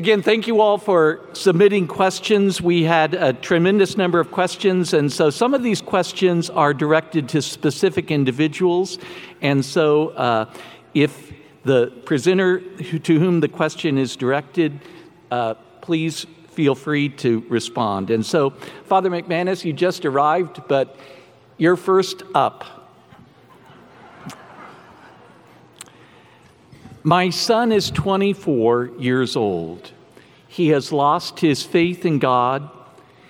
Again, thank you all for submitting questions. We had a tremendous number of questions, and so some of these questions are directed to specific individuals. And so, uh, if the presenter to whom the question is directed, uh, please feel free to respond. And so, Father McManus, you just arrived, but you're first up. My son is 24 years old. He has lost his faith in God.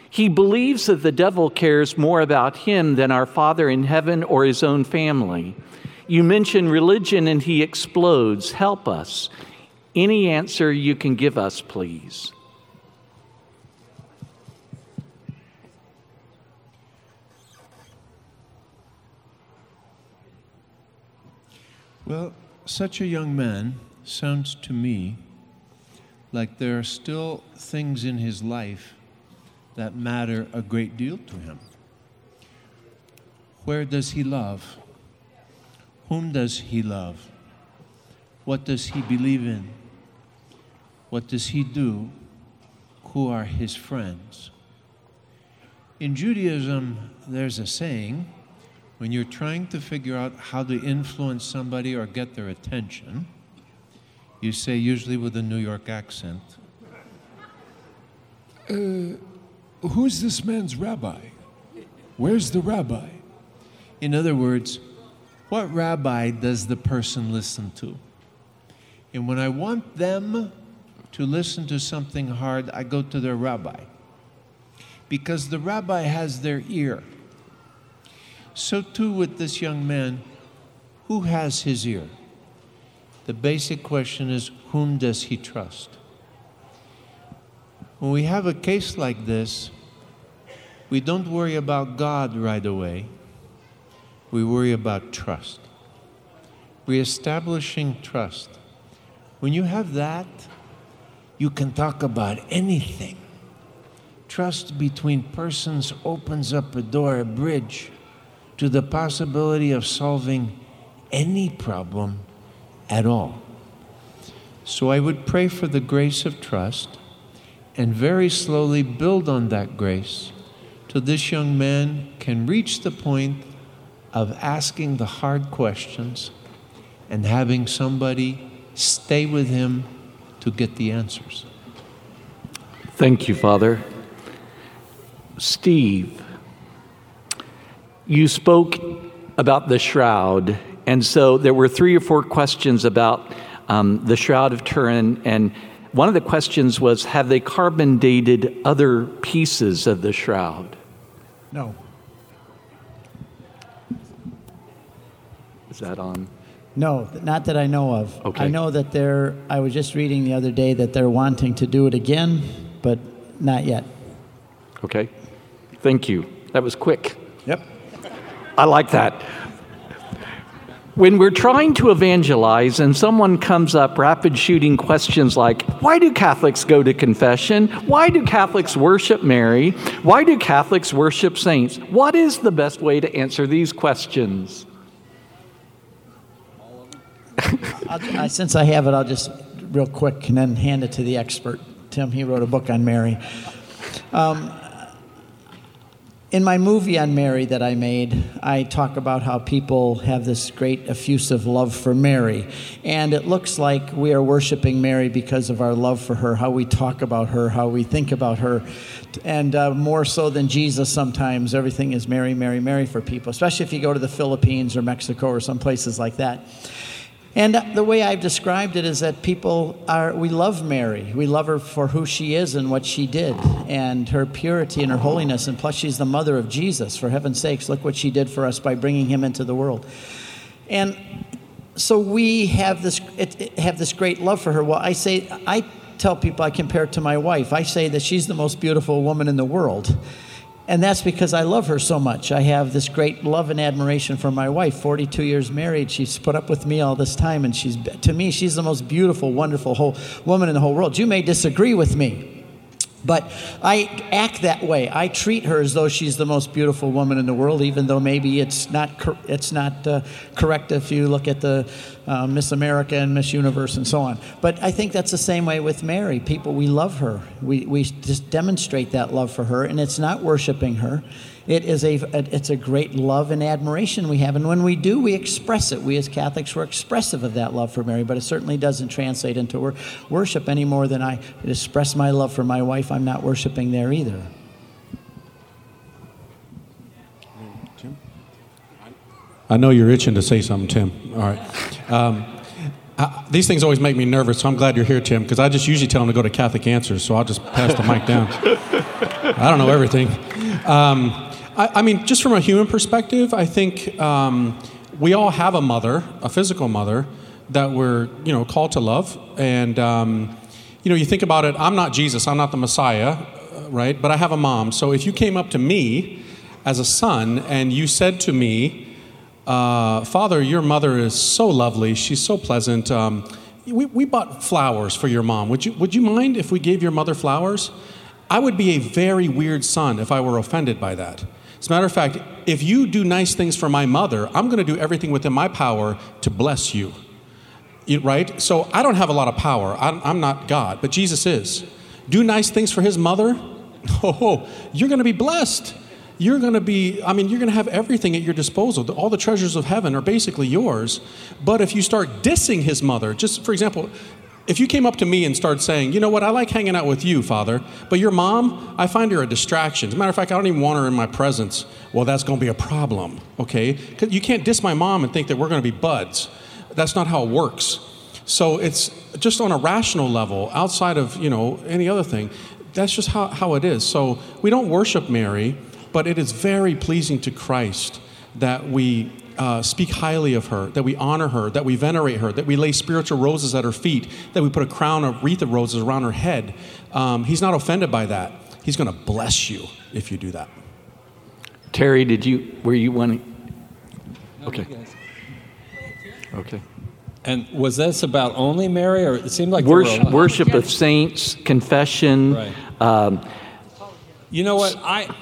He believes that the devil cares more about him than our Father in heaven or his own family. You mention religion and he explodes. Help us. Any answer you can give us, please. Well, such a young man sounds to me like there are still things in his life that matter a great deal to him. Where does he love? Whom does he love? What does he believe in? What does he do? Who are his friends? In Judaism, there's a saying when you're trying to figure out how to influence somebody or get their attention, you say, usually with a New York accent, uh, Who's this man's rabbi? Where's the rabbi? In other words, what rabbi does the person listen to? And when I want them to listen to something hard, I go to their rabbi. Because the rabbi has their ear. So too with this young man, who has his ear? The basic question is whom does he trust? When we have a case like this, we don't worry about God right away. We worry about trust. Reestablishing trust. When you have that, you can talk about anything. Trust between persons opens up a door, a bridge to the possibility of solving any problem at all. So I would pray for the grace of trust and very slowly build on that grace till this young man can reach the point of asking the hard questions and having somebody stay with him to get the answers. Thank you, Father. Steve, you spoke about the shroud and so there were three or four questions about um, the Shroud of Turin. And one of the questions was Have they carbon dated other pieces of the shroud? No. Is that on? No, not that I know of. Okay. I know that they're, I was just reading the other day that they're wanting to do it again, but not yet. Okay. Thank you. That was quick. I like that. When we're trying to evangelize and someone comes up rapid shooting questions like, why do Catholics go to confession? Why do Catholics worship Mary? Why do Catholics worship saints? What is the best way to answer these questions? I, since I have it, I'll just real quick and then hand it to the expert. Tim, he wrote a book on Mary. Um, in my movie on Mary that I made, I talk about how people have this great effusive love for Mary. And it looks like we are worshiping Mary because of our love for her, how we talk about her, how we think about her. And uh, more so than Jesus, sometimes everything is Mary, Mary, Mary for people, especially if you go to the Philippines or Mexico or some places like that. And the way I've described it is that people are, we love Mary. We love her for who she is and what she did, and her purity and her holiness. And plus, she's the mother of Jesus. For heaven's sakes, look what she did for us by bringing him into the world. And so we have this, have this great love for her. Well, I say, I tell people I compare it to my wife. I say that she's the most beautiful woman in the world. And that's because I love her so much. I have this great love and admiration for my wife. 42 years married. She's put up with me all this time. And she's, to me, she's the most beautiful, wonderful whole woman in the whole world. You may disagree with me. But I act that way. I treat her as though she's the most beautiful woman in the world, even though maybe it's not cor- it's not uh, correct if you look at the uh, Miss America and Miss Universe and so on. But I think that's the same way with Mary. People, we love her. We we just demonstrate that love for her, and it's not worshiping her. It is a, it's a great love and admiration we have. And when we do, we express it. We as Catholics, we're expressive of that love for Mary, but it certainly doesn't translate into worship any more than I express my love for my wife. I'm not worshiping there either. Tim? I know you're itching to say something, Tim. All right. Um, I, these things always make me nervous, so I'm glad you're here, Tim, because I just usually tell them to go to Catholic Answers, so I'll just pass the mic down. I don't know everything. Um, I, I mean, just from a human perspective, I think um, we all have a mother, a physical mother, that we're you know called to love. And um, you know, you think about it. I'm not Jesus. I'm not the Messiah, uh, right? But I have a mom. So if you came up to me as a son and you said to me, uh, "Father, your mother is so lovely. She's so pleasant." Um, we, we bought flowers for your mom. Would you, would you mind if we gave your mother flowers? I would be a very weird son if I were offended by that. As a matter of fact, if you do nice things for my mother, I'm going to do everything within my power to bless you. you right? So I don't have a lot of power. I'm, I'm not God, but Jesus is. Do nice things for his mother. Oh, you're going to be blessed. You're going to be, I mean, you're going to have everything at your disposal. All the treasures of heaven are basically yours. But if you start dissing his mother, just for example, if you came up to me and started saying, you know what, I like hanging out with you, Father, but your mom, I find her a distraction. As a matter of fact, I don't even want her in my presence. Well, that's going to be a problem, okay? You can't diss my mom and think that we're going to be buds. That's not how it works. So it's just on a rational level, outside of, you know, any other thing. That's just how, how it is. So we don't worship Mary, but it is very pleasing to Christ that we uh, speak highly of her, that we honor her, that we venerate her, that we lay spiritual roses at her feet, that we put a crown of wreath of roses around her head. Um, he's not offended by that. He's going to bless you if you do that. Terry, did you, were you wanting? Okay. Okay. And was this about only Mary, or it seemed like worship, worship of saints, confession? Right. Um, you know what? I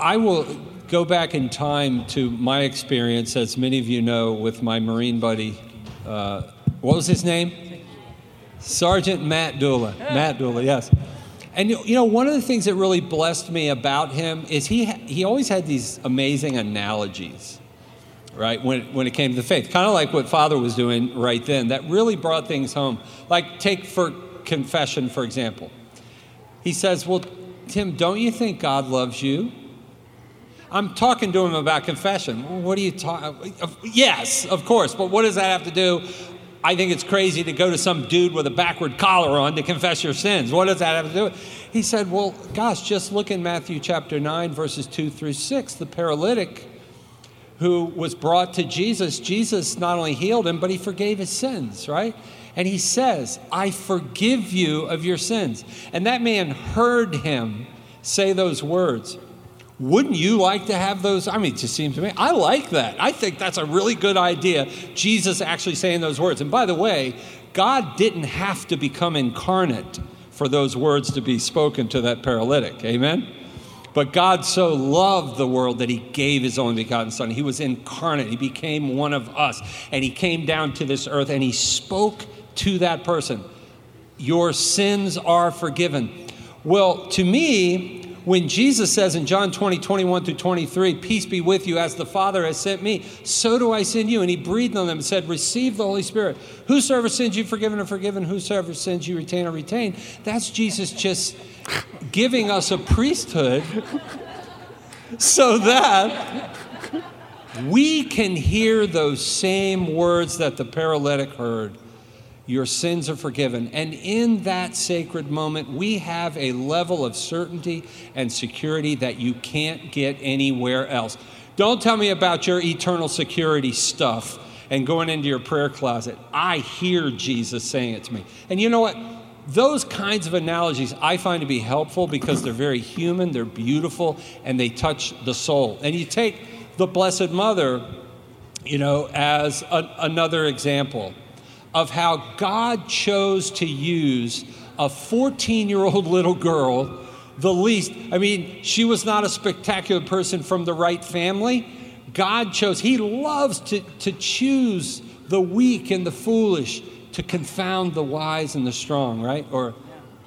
I will go back in time to my experience, as many of you know, with my Marine buddy. Uh, what was his name? Sergeant Matt Dula. Matt Dula, yes. And you know, one of the things that really blessed me about him is he he always had these amazing analogies, right? When when it came to the faith, kind of like what Father was doing right then, that really brought things home. Like take for confession, for example. He says, "Well, Tim, don't you think God loves you?" I'm talking to him about confession. What do you talk? Yes, of course, but what does that have to do? I think it's crazy to go to some dude with a backward collar on to confess your sins. What does that have to do? He said, Well, gosh, just look in Matthew chapter 9, verses 2 through 6. The paralytic who was brought to Jesus, Jesus not only healed him, but he forgave his sins, right? And he says, I forgive you of your sins. And that man heard him say those words. Wouldn't you like to have those? I mean, it just seems to me, I like that. I think that's a really good idea. Jesus actually saying those words. And by the way, God didn't have to become incarnate for those words to be spoken to that paralytic. Amen? But God so loved the world that he gave his only begotten Son. He was incarnate, he became one of us. And he came down to this earth and he spoke to that person Your sins are forgiven. Well, to me, when Jesus says in John 20, 21 through 23, Peace be with you, as the Father has sent me, so do I send you. And he breathed on them and said, Receive the Holy Spirit. Whosoever sins you forgiven or forgiven, whosoever sins you retain or retain. That's Jesus just giving us a priesthood so that we can hear those same words that the paralytic heard your sins are forgiven. And in that sacred moment, we have a level of certainty and security that you can't get anywhere else. Don't tell me about your eternal security stuff and going into your prayer closet. I hear Jesus saying it to me. And you know what? Those kinds of analogies I find to be helpful because they're very human, they're beautiful, and they touch the soul. And you take the Blessed Mother, you know, as a, another example of how God chose to use a 14 year old little girl, the least. I mean, she was not a spectacular person from the right family. God chose, He loves to, to choose the weak and the foolish to confound the wise and the strong, right? Or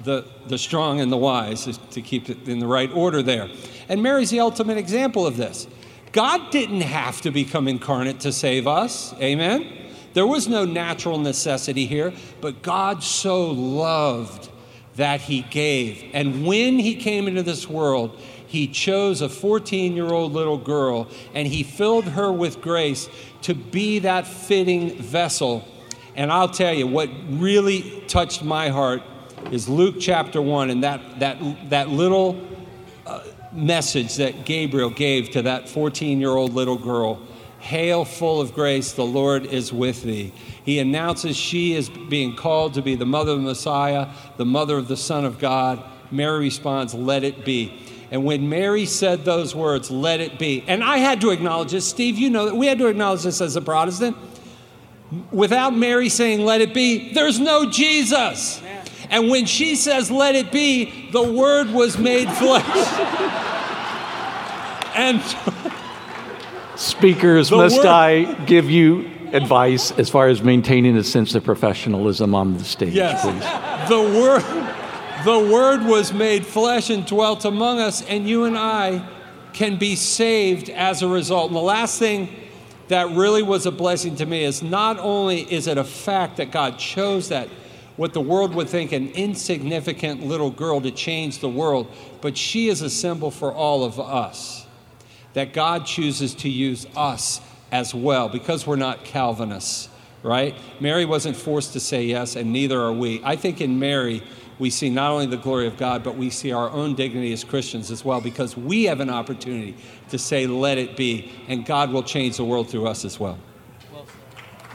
the, the strong and the wise, to keep it in the right order there. And Mary's the ultimate example of this. God didn't have to become incarnate to save us. Amen? There was no natural necessity here, but God so loved that he gave. And when he came into this world, he chose a 14 year old little girl and he filled her with grace to be that fitting vessel. And I'll tell you, what really touched my heart is Luke chapter 1 and that, that, that little uh, message that Gabriel gave to that 14 year old little girl Hail, full of grace, the Lord is with thee. He announces she is being called to be the mother of the Messiah, the mother of the Son of God. Mary responds, Let it be. And when Mary said those words, let it be, and I had to acknowledge this, Steve, you know that we had to acknowledge this as a Protestant. Without Mary saying, let it be, there's no Jesus. And when she says, let it be, the word was made flesh. and speakers, must word, I give you advice as far as maintaining a sense of professionalism on the stage, yes. please? The word, the word was made flesh and dwelt among us, and you and I can be saved as a result. And the last thing that really was a blessing to me is not only is it a fact that God chose that what the world would think an insignificant little girl to change the world, but she is a symbol for all of us that God chooses to use us as well because we're not Calvinists, right? Mary wasn't forced to say yes, and neither are we. I think in Mary, we see not only the glory of God, but we see our own dignity as Christians as well because we have an opportunity to say, let it be, and God will change the world through us as well.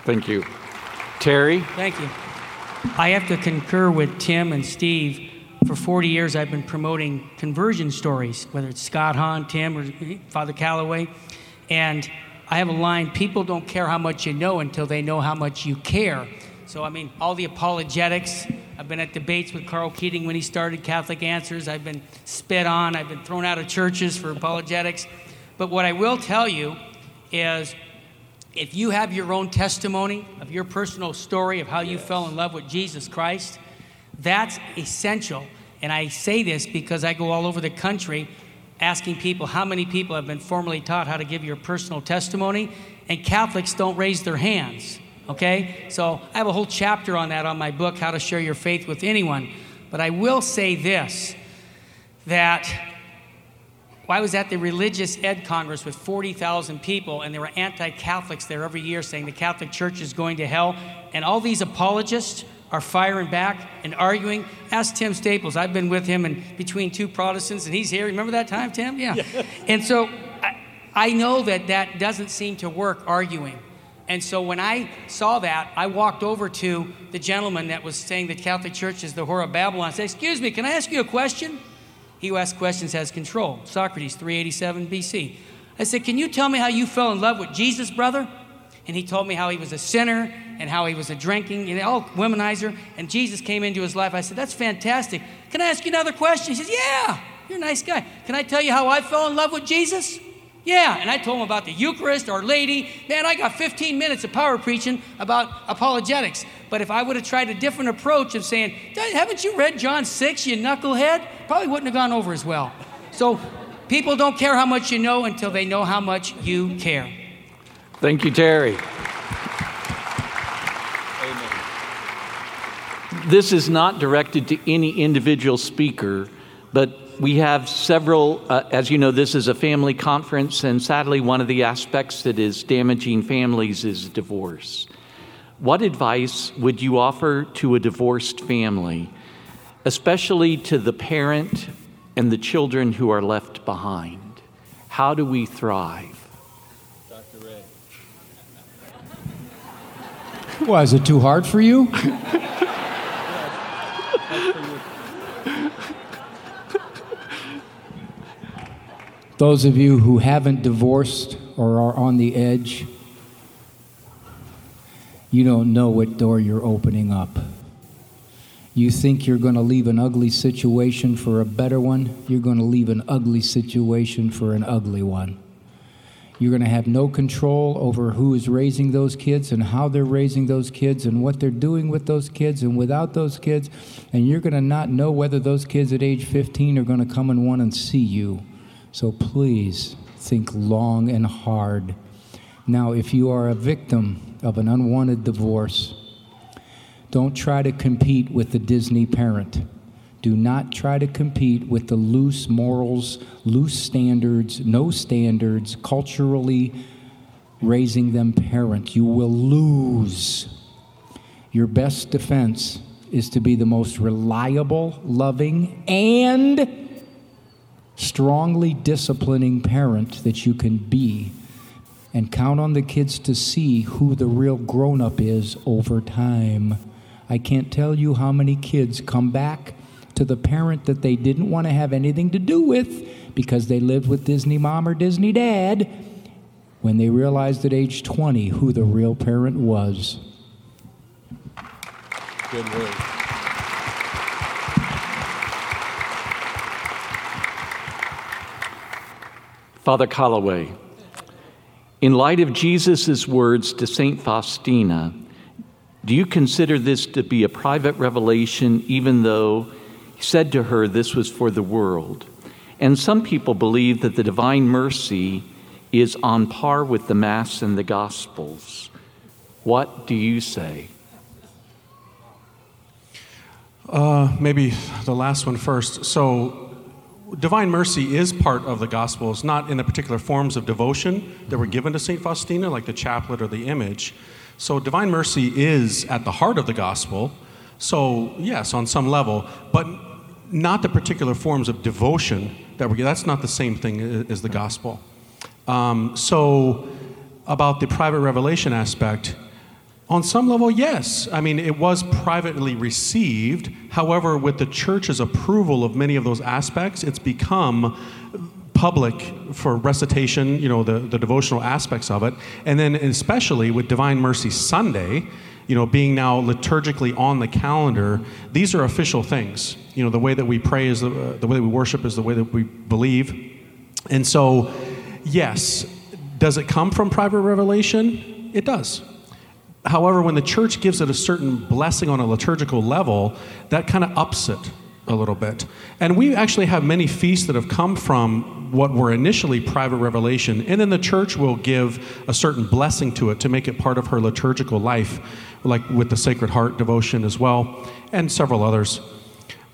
Thank you. Terry? Thank you. I have to concur with Tim and Steve for 40 years, I've been promoting conversion stories, whether it's Scott Hahn, Tim, or Father Calloway. And I have a line people don't care how much you know until they know how much you care. So, I mean, all the apologetics. I've been at debates with Karl Keating when he started Catholic Answers. I've been spit on. I've been thrown out of churches for apologetics. But what I will tell you is if you have your own testimony of your personal story of how you fell in love with Jesus Christ, that's essential. And I say this because I go all over the country asking people how many people have been formally taught how to give your personal testimony, and Catholics don't raise their hands. Okay? So I have a whole chapter on that on my book, How to Share Your Faith with Anyone. But I will say this that I was at the Religious Ed Congress with 40,000 people, and there were anti Catholics there every year saying the Catholic Church is going to hell. And all these apologists are firing back and arguing. Ask Tim Staples. I've been with him and between two Protestants, and he's here. Remember that time, Tim? Yeah. yeah. And so I, I know that that doesn't seem to work arguing. And so when I saw that, I walked over to the gentleman that was saying the Catholic Church is the whore of Babylon. I said, Excuse me, can I ask you a question? He who asks questions has control. Socrates, 387 BC. I said, Can you tell me how you fell in love with Jesus, brother? And he told me how he was a sinner and how he was a drinking, you know, oh, womanizer, and Jesus came into his life. I said, That's fantastic. Can I ask you another question? He says, Yeah, you're a nice guy. Can I tell you how I fell in love with Jesus? Yeah, and I told him about the Eucharist, Our Lady. Man, I got 15 minutes of power preaching about apologetics. But if I would have tried a different approach of saying, Haven't you read John 6, you knucklehead? Probably wouldn't have gone over as well. So people don't care how much you know until they know how much you care. Thank you, Terry. This is not directed to any individual speaker, but we have several, uh, as you know, this is a family conference, and sadly, one of the aspects that is damaging families is divorce. What advice would you offer to a divorced family, especially to the parent and the children who are left behind? How do we thrive? Dr. Ray. Why, is it too hard for you? Those of you who haven't divorced or are on the edge, you don't know what door you're opening up. You think you're going to leave an ugly situation for a better one, you're going to leave an ugly situation for an ugly one. You're going to have no control over who is raising those kids and how they're raising those kids and what they're doing with those kids and without those kids. And you're going to not know whether those kids at age 15 are going to come and want to see you. So please think long and hard. Now, if you are a victim of an unwanted divorce, don't try to compete with the Disney parent. Do not try to compete with the loose morals, loose standards, no standards, culturally raising them parents. You will lose. Your best defense is to be the most reliable, loving, and strongly disciplining parent that you can be. And count on the kids to see who the real grown up is over time. I can't tell you how many kids come back to the parent that they didn't want to have anything to do with because they lived with Disney mom or Disney dad when they realized at age 20 who the real parent was. Good word. Father Calloway, in light of Jesus' words to St. Faustina, do you consider this to be a private revelation, even though he said to her this was for the world? And some people believe that the divine mercy is on par with the Mass and the Gospels. What do you say? Uh, maybe the last one first. So, divine mercy is part of the Gospels, not in the particular forms of devotion that were given to St. Faustina, like the chaplet or the image. So, divine mercy is at the heart of the Gospel. So, yes, on some level, but not the particular forms of devotion that were. That's not the same thing as the Gospel. Um, so, about the private revelation aspect, on some level, yes. I mean, it was privately received. However, with the church's approval of many of those aspects, it's become public for recitation, you know, the, the devotional aspects of it. And then, especially with Divine Mercy Sunday, you know, being now liturgically on the calendar, these are official things. You know, the way that we pray is the, uh, the way that we worship is the way that we believe. And so, yes, does it come from private revelation? It does. However, when the church gives it a certain blessing on a liturgical level, that kind of ups it a little bit. And we actually have many feasts that have come from what were initially private revelation, and then the church will give a certain blessing to it to make it part of her liturgical life, like with the Sacred Heart devotion as well, and several others.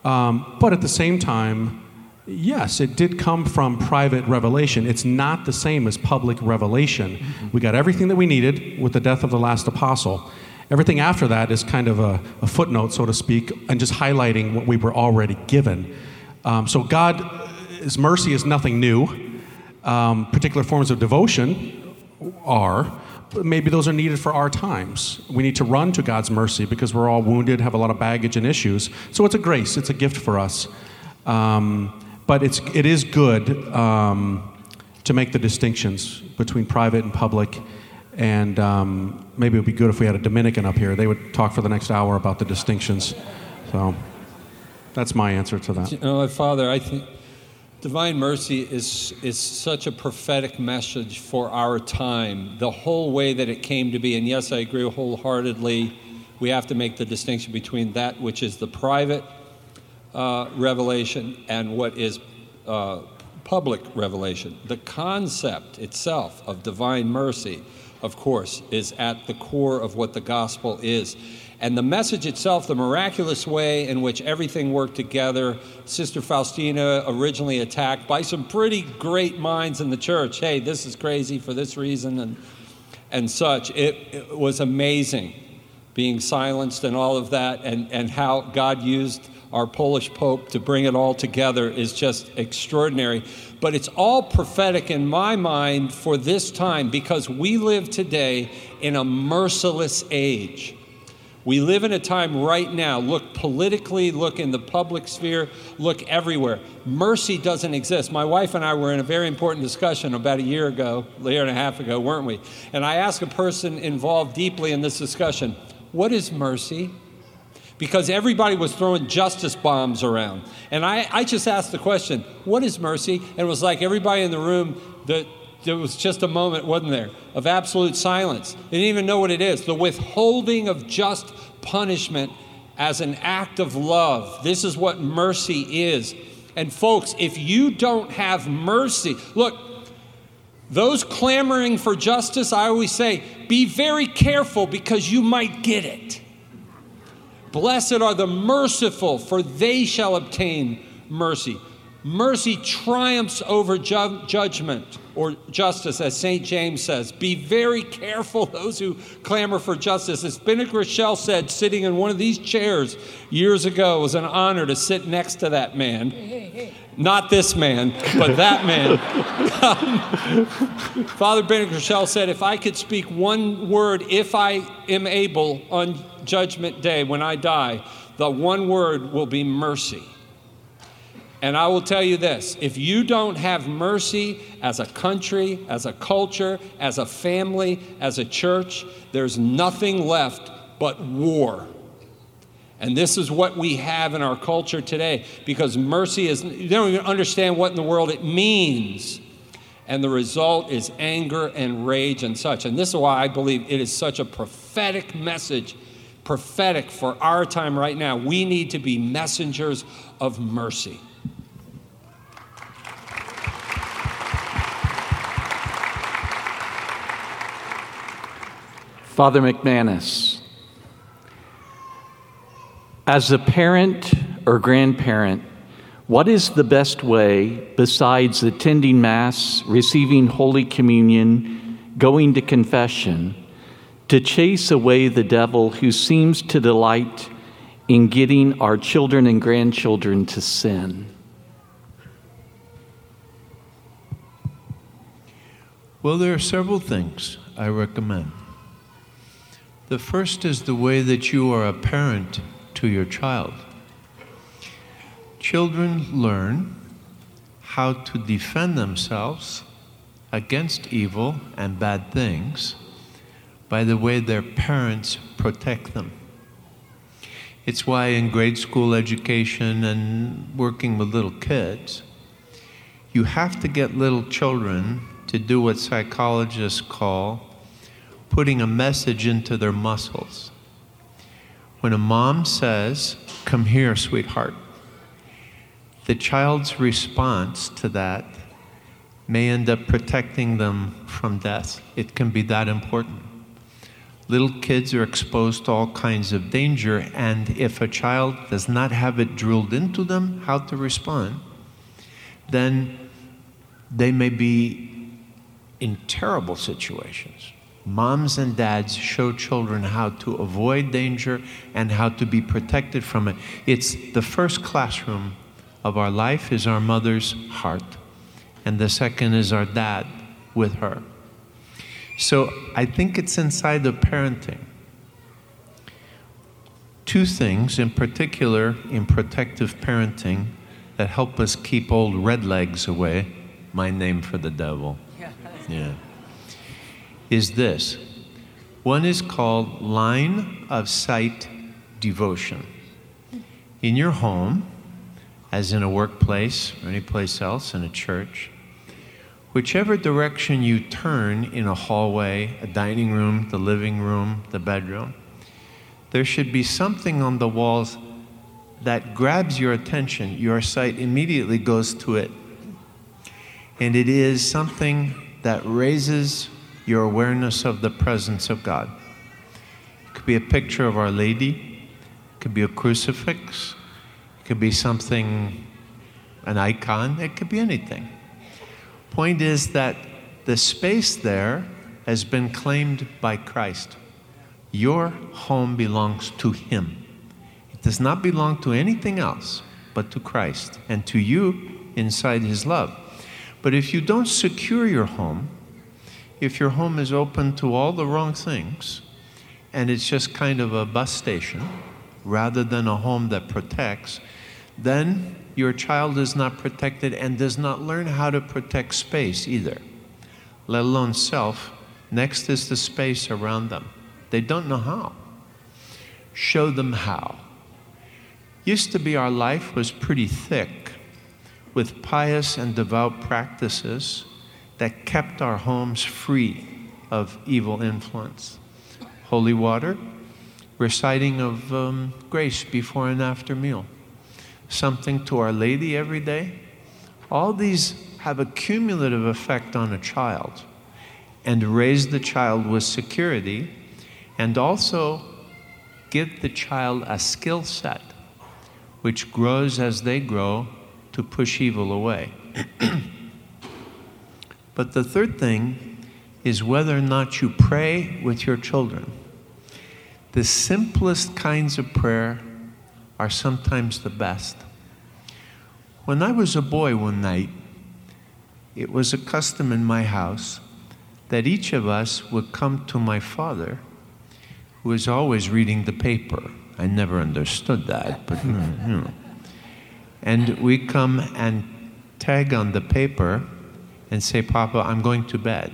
Um, but at the same time, yes, it did come from private revelation. It's not the same as public revelation. We got everything that we needed with the death of the last apostle. Everything after that is kind of a, a footnote, so to speak, and just highlighting what we were already given. Um, so God's mercy is nothing new. Um, particular forms of devotion are, maybe those are needed for our times. We need to run to God's mercy because we're all wounded, have a lot of baggage and issues. So it's a grace, it's a gift for us. Um, but it's, it is good um, to make the distinctions between private and public and um, maybe it would be good if we had a Dominican up here. They would talk for the next hour about the distinctions. So that's my answer to that. You know, Father, I think divine mercy is, is such a prophetic message for our time, the whole way that it came to be. And yes, I agree wholeheartedly. We have to make the distinction between that which is the private uh, revelation and what is uh, public revelation. The concept itself of divine mercy of course, is at the core of what the gospel is. And the message itself, the miraculous way in which everything worked together, Sister Faustina originally attacked by some pretty great minds in the church. Hey, this is crazy for this reason and, and such. It, it was amazing being silenced and all of that, and, and how God used our Polish Pope to bring it all together is just extraordinary. But it's all prophetic in my mind for this time because we live today in a merciless age. We live in a time right now, look politically, look in the public sphere, look everywhere. Mercy doesn't exist. My wife and I were in a very important discussion about a year ago, a year and a half ago, weren't we? And I asked a person involved deeply in this discussion, What is mercy? because everybody was throwing justice bombs around. And I, I just asked the question, what is mercy? And it was like everybody in the room, that there was just a moment, wasn't there, of absolute silence. They didn't even know what it is. The withholding of just punishment as an act of love. This is what mercy is. And folks, if you don't have mercy, look, those clamoring for justice, I always say, be very careful because you might get it. Blessed are the merciful, for they shall obtain mercy. Mercy triumphs over ju- judgment or justice, as St. James says. Be very careful, those who clamor for justice. As Benedict Groeschel said, sitting in one of these chairs years ago, it was an honor to sit next to that man. Not this man, but that man. Father Benedict Groeschel said, If I could speak one word, if I am able on Judgment Day when I die, the one word will be mercy. And I will tell you this if you don't have mercy as a country, as a culture, as a family, as a church, there's nothing left but war. And this is what we have in our culture today because mercy is, they don't even understand what in the world it means. And the result is anger and rage and such. And this is why I believe it is such a prophetic message, prophetic for our time right now. We need to be messengers of mercy. Father McManus, as a parent or grandparent, what is the best way, besides attending Mass, receiving Holy Communion, going to confession, to chase away the devil who seems to delight in getting our children and grandchildren to sin? Well, there are several things I recommend. The first is the way that you are a parent to your child. Children learn how to defend themselves against evil and bad things by the way their parents protect them. It's why in grade school education and working with little kids, you have to get little children to do what psychologists call putting a message into their muscles. When a mom says, Come here, sweetheart, the child's response to that may end up protecting them from death. It can be that important. Little kids are exposed to all kinds of danger, and if a child does not have it drilled into them how to respond, then they may be in terrible situations. Moms and dads show children how to avoid danger and how to be protected from it. It's the first classroom of our life is our mother's heart, and the second is our dad with her. So I think it's inside the parenting. Two things in particular in protective parenting that help us keep old red legs away. My name for the devil. Yeah is this one is called line of sight devotion. In your home, as in a workplace or any place else, in a church, whichever direction you turn in a hallway, a dining room, the living room, the bedroom, there should be something on the walls that grabs your attention. Your sight immediately goes to it. And it is something that raises your awareness of the presence of God. It could be a picture of Our Lady, it could be a crucifix, it could be something, an icon, it could be anything. Point is that the space there has been claimed by Christ. Your home belongs to Him. It does not belong to anything else but to Christ and to you inside His love. But if you don't secure your home, if your home is open to all the wrong things and it's just kind of a bus station rather than a home that protects, then your child is not protected and does not learn how to protect space either, let alone self. Next is the space around them. They don't know how. Show them how. Used to be our life was pretty thick with pious and devout practices that kept our homes free of evil influence. Holy water, reciting of um, grace before and after meal, something to Our Lady every day. All these have a cumulative effect on a child and raise the child with security and also give the child a skill set which grows as they grow to push evil away. but the third thing is whether or not you pray with your children. The simplest kinds of prayer are sometimes the best. When I was a boy one night, it was a custom in my house that each of us would come to my father, who was always reading the paper. I never understood that, but you know. And we come and tag on the paper and say, Papa, I'm going to bed.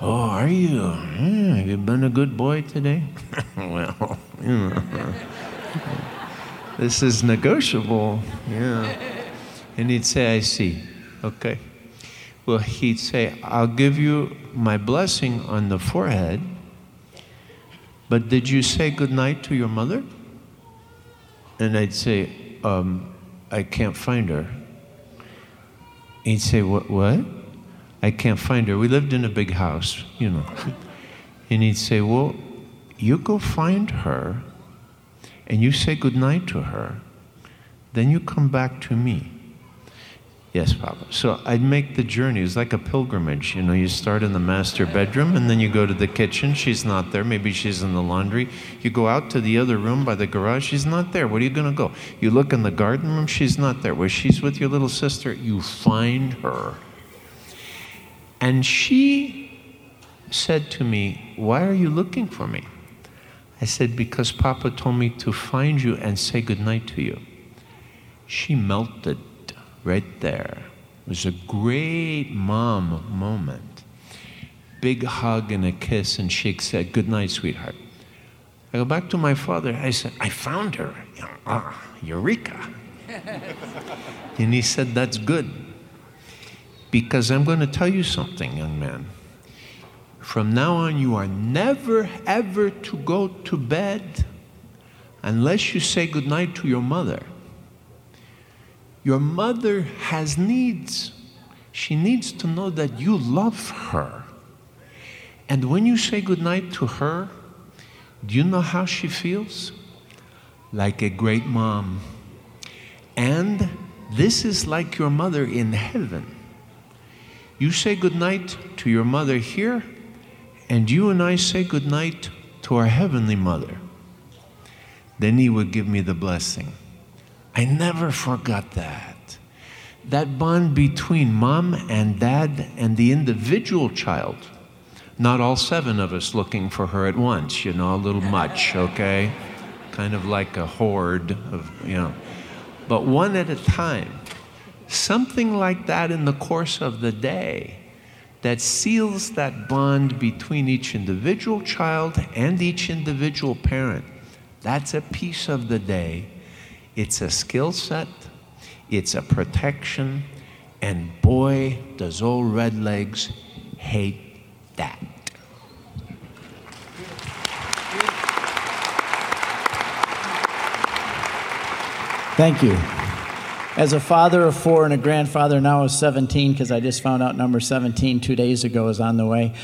Oh, are you? Yeah, have you been a good boy today? well, you know. this is negotiable. Yeah. And he'd say, I see. Okay. Well, he'd say, I'll give you my blessing on the forehead, but did you say goodnight to your mother? And I'd say, um, I can't find her. He'd say, What? What? I can't find her. We lived in a big house, you know. And he'd say, Well, you go find her and you say goodnight to her, then you come back to me. Yes, Papa. So I'd make the journey. It was like a pilgrimage. You know, you start in the master bedroom and then you go to the kitchen. She's not there. Maybe she's in the laundry. You go out to the other room by the garage. She's not there. Where are you going to go? You look in the garden room. She's not there. Where she's with your little sister, you find her. And she said to me, Why are you looking for me? I said, Because Papa told me to find you and say goodnight to you. She melted right there. It was a great mom moment. Big hug and a kiss, and she said, Good night, sweetheart. I go back to my father. I said, I found her. Ah, Eureka. and he said, That's good. Because I'm going to tell you something, young man. From now on, you are never, ever to go to bed unless you say goodnight to your mother. Your mother has needs. She needs to know that you love her. And when you say goodnight to her, do you know how she feels? Like a great mom. And this is like your mother in heaven. You say goodnight to your mother here, and you and I say goodnight to our heavenly mother. Then he would give me the blessing. I never forgot that. That bond between mom and dad and the individual child. Not all seven of us looking for her at once, you know, a little much, okay? Kind of like a horde of, you know. But one at a time. Something like that in the course of the day that seals that bond between each individual child and each individual parent. That's a piece of the day it's a skill set, it's a protection, and boy, does old Redlegs hate that. Thank you. As a father of four and a grandfather now of 17, because I just found out number 17 two days ago is on the way,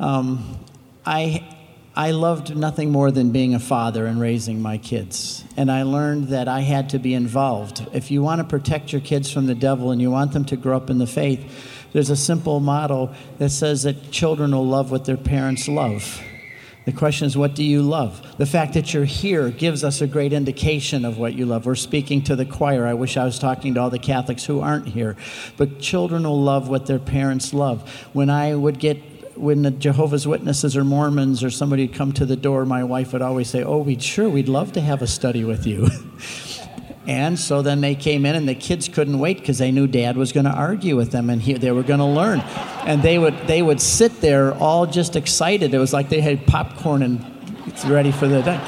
um, I I loved nothing more than being a father and raising my kids. And I learned that I had to be involved. If you want to protect your kids from the devil and you want them to grow up in the faith, there's a simple motto that says that children will love what their parents love. The question is, what do you love? The fact that you're here gives us a great indication of what you love. We're speaking to the choir. I wish I was talking to all the Catholics who aren't here. But children will love what their parents love. When I would get when the Jehovah's Witnesses or Mormons or somebody would come to the door, my wife would always say, "Oh, we'd sure we'd love to have a study with you." and so then they came in, and the kids couldn't wait because they knew Dad was going to argue with them, and he, they were going to learn. And they would they would sit there all just excited. It was like they had popcorn and it's ready for the day.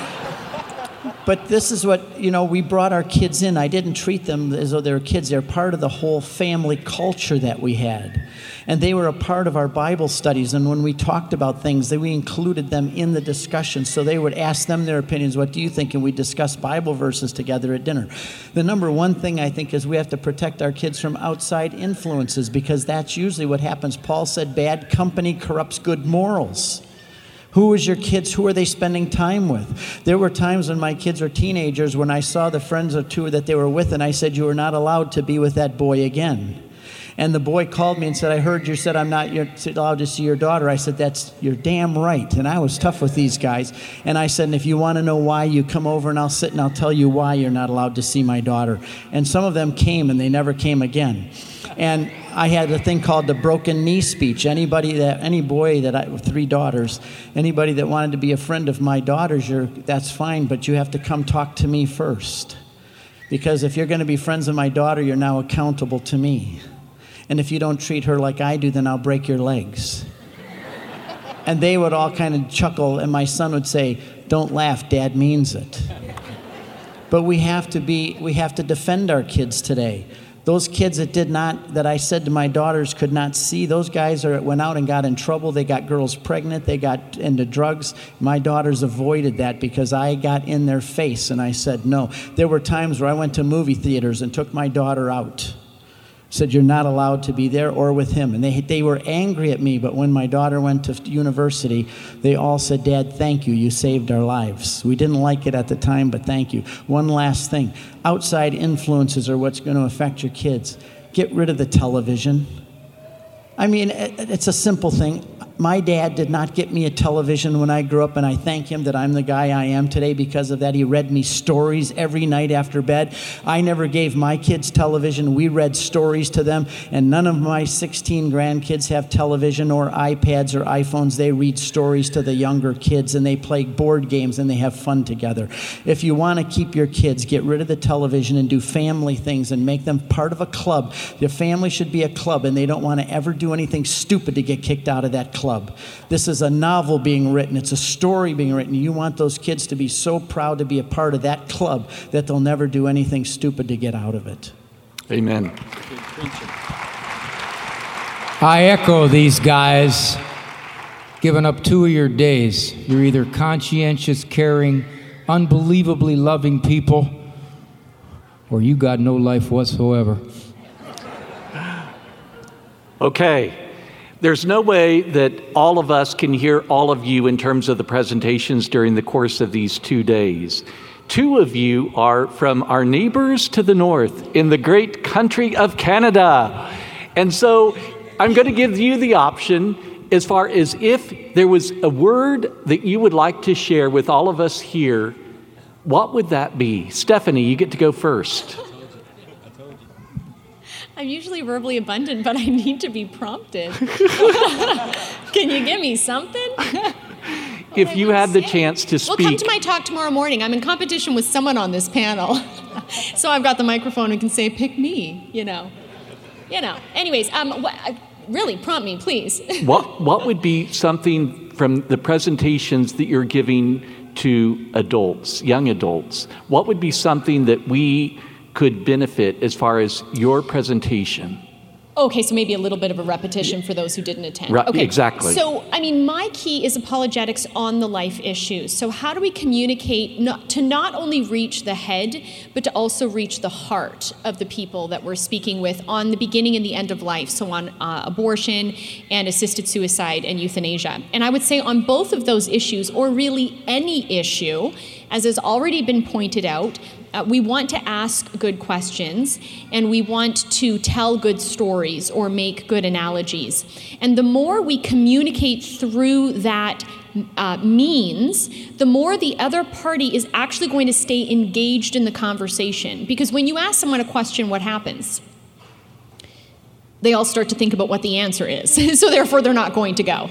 But this is what, you know, we brought our kids in. I didn't treat them as though they were kids. They're part of the whole family culture that we had. And they were a part of our Bible studies. And when we talked about things, that we included them in the discussion. So they would ask them their opinions. What do you think? And we discuss Bible verses together at dinner. The number one thing I think is we have to protect our kids from outside influences because that's usually what happens. Paul said, bad company corrupts good morals. Who is your kids? Who are they spending time with? There were times when my kids were teenagers when I saw the friends or two that they were with, and I said, You are not allowed to be with that boy again. And the boy called me and said, I heard you said I'm not allowed to see your daughter. I said, That's you're damn right. And I was tough with these guys. And I said, and if you want to know why, you come over and I'll sit and I'll tell you why you're not allowed to see my daughter. And some of them came and they never came again. And I had a thing called the broken knee speech. Anybody that, any boy that I, three daughters, anybody that wanted to be a friend of my daughters, you're, that's fine, but you have to come talk to me first. Because if you're going to be friends with my daughter, you're now accountable to me. And if you don't treat her like I do, then I'll break your legs. and they would all kind of chuckle, and my son would say, Don't laugh, dad means it. But we have to be, we have to defend our kids today. Those kids that did not, that I said to my daughters could not see, those guys are, went out and got in trouble. They got girls pregnant. They got into drugs. My daughters avoided that because I got in their face and I said no. There were times where I went to movie theaters and took my daughter out said you're not allowed to be there or with him. And they, they were angry at me but when my daughter went to university they all said dad thank you. You saved our lives. We didn't like it at the time but thank you. One last thing. Outside influences are what's going to affect your kids. Get rid of the television. I mean it's a simple thing my dad did not get me a television when I grew up, and I thank him that I'm the guy I am today because of that. He read me stories every night after bed. I never gave my kids television. We read stories to them, and none of my 16 grandkids have television or iPads or iPhones. They read stories to the younger kids, and they play board games, and they have fun together. If you want to keep your kids, get rid of the television and do family things and make them part of a club. Your family should be a club, and they don't want to ever do anything stupid to get kicked out of that club club. This is a novel being written, it's a story being written. You want those kids to be so proud to be a part of that club that they'll never do anything stupid to get out of it. Amen. I echo these guys. Giving up two of your days. You're either conscientious, caring, unbelievably loving people, or you got no life whatsoever. Okay. There's no way that all of us can hear all of you in terms of the presentations during the course of these two days. Two of you are from our neighbors to the north in the great country of Canada. And so I'm going to give you the option as far as if there was a word that you would like to share with all of us here, what would that be? Stephanie, you get to go first. I'm usually verbally abundant, but I need to be prompted. Can you give me something? if you had the chance to speak. Well, come to my talk tomorrow morning. I'm in competition with someone on this panel. so I've got the microphone and can say, pick me, you know. You know. Anyways, um, wh- really, prompt me, please. what, what would be something from the presentations that you're giving to adults, young adults? What would be something that we could benefit as far as your presentation? Okay, so maybe a little bit of a repetition for those who didn't attend. Right, okay, exactly. So, I mean, my key is apologetics on the life issues. So, how do we communicate not, to not only reach the head, but to also reach the heart of the people that we're speaking with on the beginning and the end of life? So, on uh, abortion and assisted suicide and euthanasia. And I would say on both of those issues, or really any issue, as has already been pointed out, uh, we want to ask good questions and we want to tell good stories or make good analogies. And the more we communicate through that uh, means, the more the other party is actually going to stay engaged in the conversation. Because when you ask someone a question, what happens? They all start to think about what the answer is. so, therefore, they're not going to go.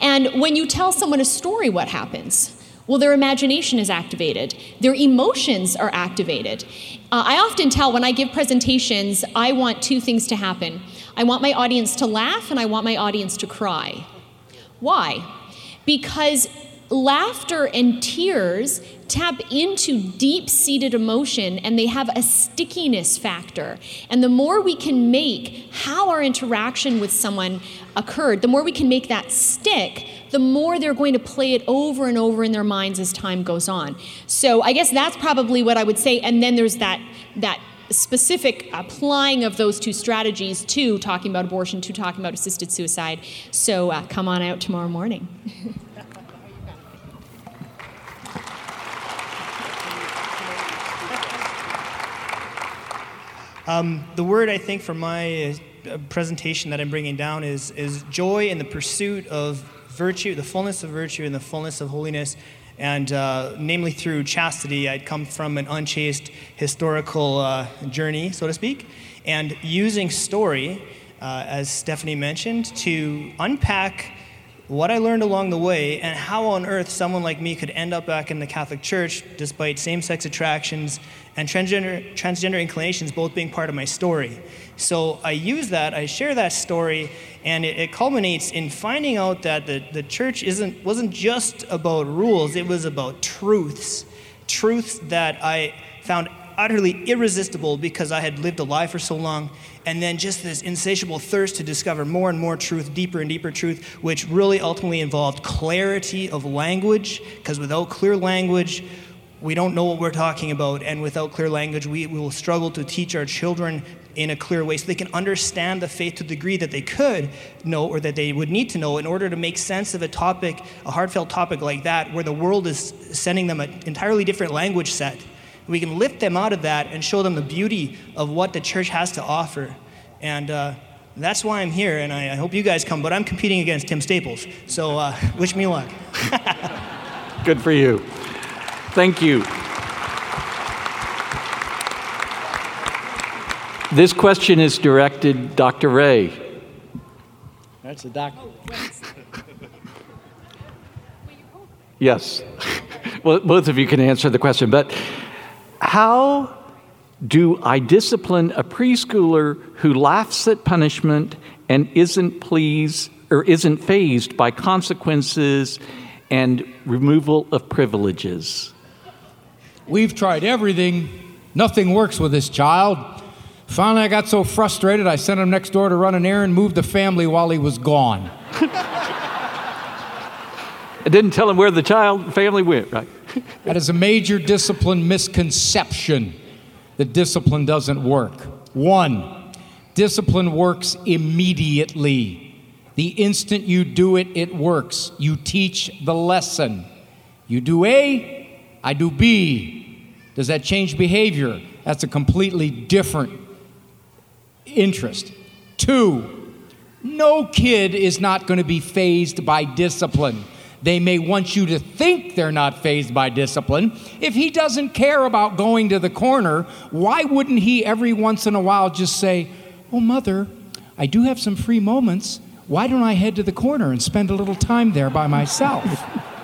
And when you tell someone a story, what happens? Well, their imagination is activated, their emotions are activated. Uh, I often tell when I give presentations, I want two things to happen I want my audience to laugh, and I want my audience to cry. Why? Because laughter and tears tap into deep seated emotion and they have a stickiness factor. And the more we can make how our interaction with someone occurred, the more we can make that stick, the more they're going to play it over and over in their minds as time goes on. So I guess that's probably what I would say. And then there's that, that specific applying of those two strategies to talking about abortion, to talking about assisted suicide. So uh, come on out tomorrow morning. Um, the word I think for my uh, presentation that I'm bringing down is, is joy in the pursuit of virtue, the fullness of virtue and the fullness of holiness. And uh, namely through chastity, I'd come from an unchaste historical uh, journey, so to speak, and using story, uh, as Stephanie mentioned, to unpack what I learned along the way, and how on earth someone like me could end up back in the Catholic Church despite same sex attractions and transgender, transgender inclinations both being part of my story. So I use that, I share that story, and it, it culminates in finding out that the, the church isn't, wasn't just about rules, it was about truths. Truths that I found utterly irresistible because I had lived a lie for so long, and then just this insatiable thirst to discover more and more truth, deeper and deeper truth, which really ultimately involved clarity of language, because without clear language, we don't know what we're talking about, and without clear language, we, we will struggle to teach our children in a clear way so they can understand the faith to the degree that they could know or that they would need to know in order to make sense of a topic, a heartfelt topic like that, where the world is sending them an entirely different language set. We can lift them out of that and show them the beauty of what the church has to offer. And uh, that's why I'm here, and I, I, hope you guys come. But I'm competing against Tim Staples, so uh, wish me luck. Good for you. Thank you. This question is directed Dr. Ray. That's a doctor. Yes. well, both of you can answer the question, but how do I discipline a preschooler who laughs at punishment and isn't pleased or isn't fazed by consequences and removal of privileges? We've tried everything. Nothing works with this child. Finally, I got so frustrated, I sent him next door to run an errand, moved the family while he was gone. I didn't tell him where the child family went, right? that is a major discipline misconception that discipline doesn't work. One, discipline works immediately. The instant you do it, it works. You teach the lesson. You do A, I do B. Does that change behavior? That's a completely different interest. Two, no kid is not going to be fazed by discipline. They may want you to think they're not fazed by discipline. If he doesn't care about going to the corner, why wouldn't he every once in a while just say, Oh, mother, I do have some free moments. Why don't I head to the corner and spend a little time there by myself?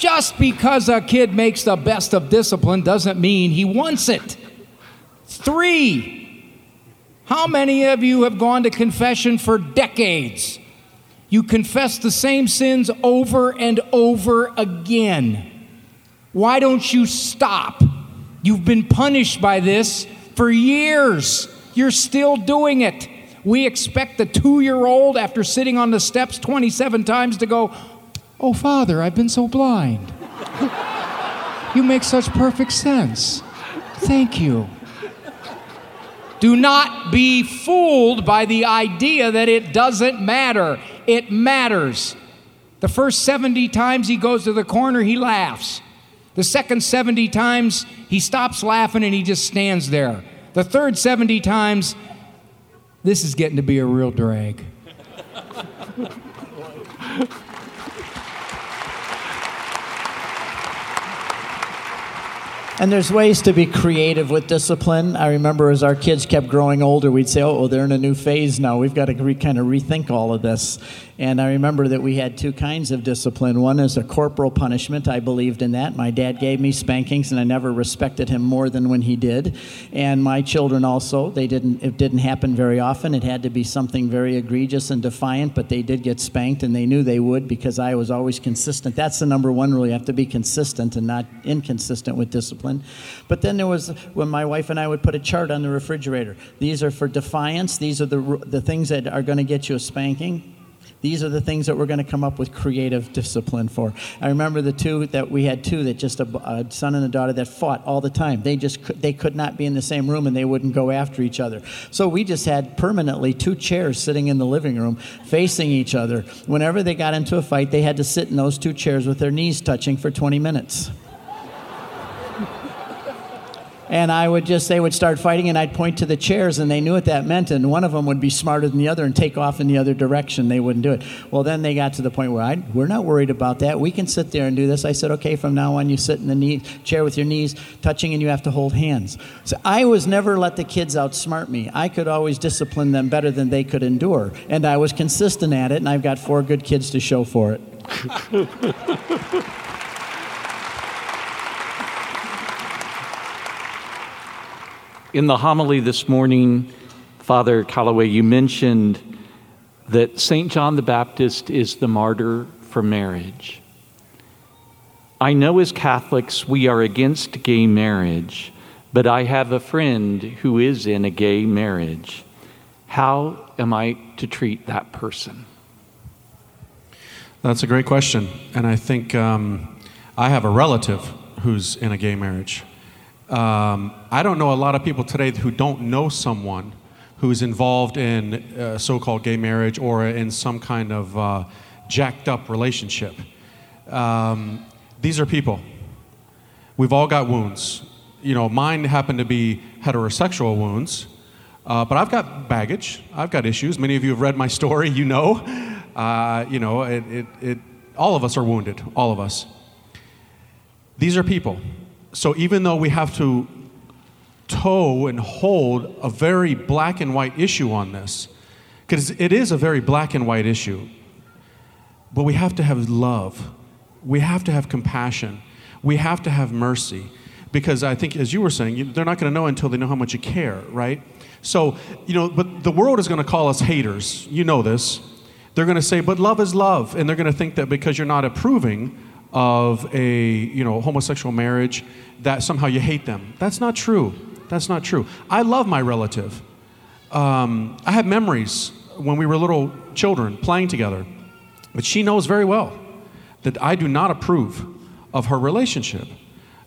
just because a kid makes the best of discipline doesn't mean he wants it. Three, how many of you have gone to confession for decades? You confess the same sins over and over again. Why don't you stop? You've been punished by this for years. You're still doing it. We expect the two year old, after sitting on the steps 27 times, to go, Oh, Father, I've been so blind. you make such perfect sense. Thank you. Do not be fooled by the idea that it doesn't matter. It matters. The first 70 times he goes to the corner, he laughs. The second 70 times, he stops laughing and he just stands there. The third 70 times, this is getting to be a real drag. And there's ways to be creative with discipline. I remember as our kids kept growing older, we'd say, oh, they're in a new phase now. We've got to re- kind of rethink all of this. And I remember that we had two kinds of discipline. One is a corporal punishment. I believed in that. My dad gave me spankings, and I never respected him more than when he did. And my children also. They didn't. It didn't happen very often. It had to be something very egregious and defiant, but they did get spanked, and they knew they would because I was always consistent. That's the number one rule. You have to be consistent and not inconsistent with discipline. But then there was when my wife and I would put a chart on the refrigerator. These are for defiance. These are the the things that are going to get you a spanking. These are the things that we're going to come up with creative discipline for. I remember the two that we had two that just a, a, son and a daughter that fought all the time. They just they could not be in the same room and they wouldn't go after each other. So we just had permanently two chairs sitting in the living room facing each other. Whenever they got into a fight, they had to sit in those two chairs with their knees touching for 20 minutes and I would just, they would start fighting, and I'd point to the chairs, and they knew what that meant, and one of them would be smarter than the other and take off in the other direction. They wouldn't do it. Well, then they got to the point where I, we're not worried about that. We can sit there and do this. I said, okay, from now on, you sit in the knee, chair with your knees touching, and you have to hold hands. So I was never let the kids outsmart me. I could always discipline them better than they could endure, and I was consistent at it, and I've got four good kids to show for it. In the homily this morning, Father Calloway, you mentioned that St. John the Baptist is the martyr for marriage. I know as Catholics we are against gay marriage, but I have a friend who is in a gay marriage. How am I to treat that person? That's a great question. And I think um, I have a relative who's in a gay marriage. Um, I don't know a lot of people today who don't know someone who's involved in uh, so called gay marriage or in some kind of uh, jacked up relationship. Um, these are people. We've all got wounds. You know, mine happen to be heterosexual wounds, uh, but I've got baggage. I've got issues. Many of you have read my story. You know, uh, you know, it, it, it, all of us are wounded. All of us. These are people so even though we have to toe and hold a very black and white issue on this, because it is a very black and white issue, but we have to have love. We have to have compassion. We have to have mercy. Because I think, as you were saying, they're not going to know until they know how much you care, right? So, you know, but the world is going to call us haters. You know this. They're going to say, but love is love. And they're going to think that because you're not approving, of a you know homosexual marriage that somehow you hate them. That's not true. That's not true. I love my relative. Um, I have memories when we were little children playing together, but she knows very well that I do not approve of her relationship.